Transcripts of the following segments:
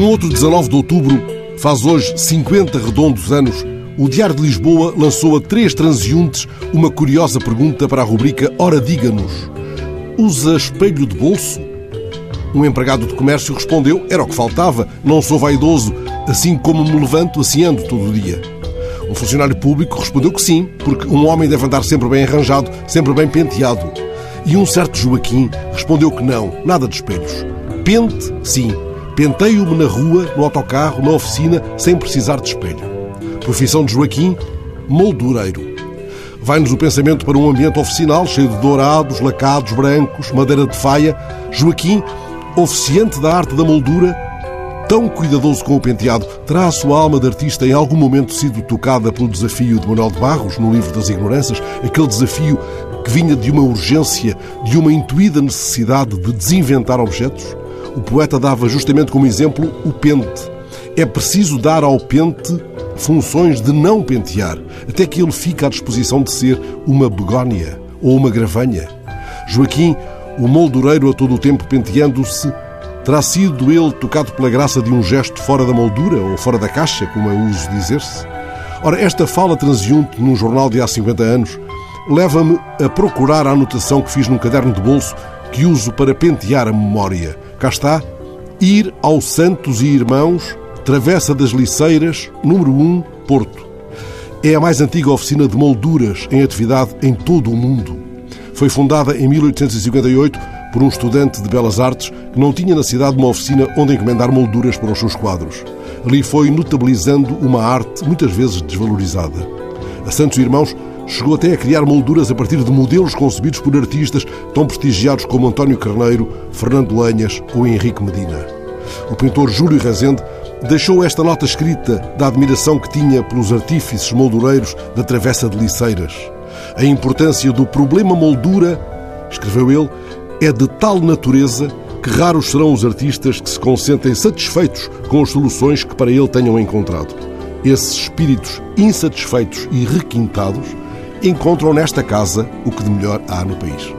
19 de outubro, faz hoje 50 redondos anos, o Diário de Lisboa lançou a três transeuntes uma curiosa pergunta para a rubrica Ora Diga-nos. Usa espelho de bolso? Um empregado de comércio respondeu: Era o que faltava, não sou vaidoso, assim como me levanto, assim ando todo o dia. Um funcionário público respondeu que sim, porque um homem deve andar sempre bem arranjado, sempre bem penteado. E um certo Joaquim respondeu que não, nada de espelhos. Pente, sim. Penteio-me na rua, no autocarro, na oficina, sem precisar de espelho. Profissão de Joaquim, moldureiro. Vai-nos o pensamento para um ambiente oficinal cheio de dourados, lacados, brancos, madeira de faia. Joaquim, oficiante da arte da moldura, tão cuidadoso com o penteado, terá a sua alma de artista em algum momento sido tocada pelo desafio de Manuel de Barros, no livro das Ignorâncias, aquele desafio que vinha de uma urgência, de uma intuída necessidade de desinventar objetos? O poeta dava justamente como exemplo o pente. É preciso dar ao pente funções de não pentear, até que ele fique à disposição de ser uma begónia ou uma gravanha. Joaquim, o moldureiro a todo o tempo penteando-se, terá sido ele tocado pela graça de um gesto fora da moldura ou fora da caixa, como é uso dizer-se? Ora, esta fala transeunte num jornal de há 50 anos leva-me a procurar a anotação que fiz num caderno de bolso que uso para pentear a memória. Cá está. Ir ao Santos e Irmãos, Travessa das Liceiras, número 1, Porto. É a mais antiga oficina de molduras em atividade em todo o mundo. Foi fundada em 1858 por um estudante de Belas Artes que não tinha na cidade uma oficina onde encomendar molduras para os seus quadros. Ali foi notabilizando uma arte muitas vezes desvalorizada. A Santos Irmãos chegou até a criar molduras a partir de modelos concebidos por artistas tão prestigiados como António Carneiro, Fernando Lanhas ou Henrique Medina. O pintor Júlio Rezende deixou esta nota escrita da admiração que tinha pelos artífices moldureiros da Travessa de Liceiras. A importância do problema moldura, escreveu ele, é de tal natureza que raros serão os artistas que se consentem satisfeitos com as soluções que para ele tenham encontrado. Esses espíritos insatisfeitos e requintados encontram nesta casa o que de melhor há no país.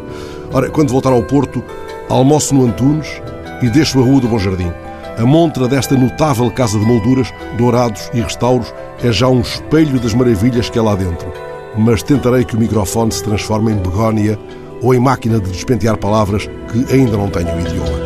Ora, quando voltar ao Porto, almoço no Antunes e deixo a Rua do Bom Jardim. A montra desta notável casa de molduras, dourados e restauros é já um espelho das maravilhas que há lá dentro. Mas tentarei que o microfone se transforme em begónia ou em máquina de despentear palavras que ainda não tenho idioma.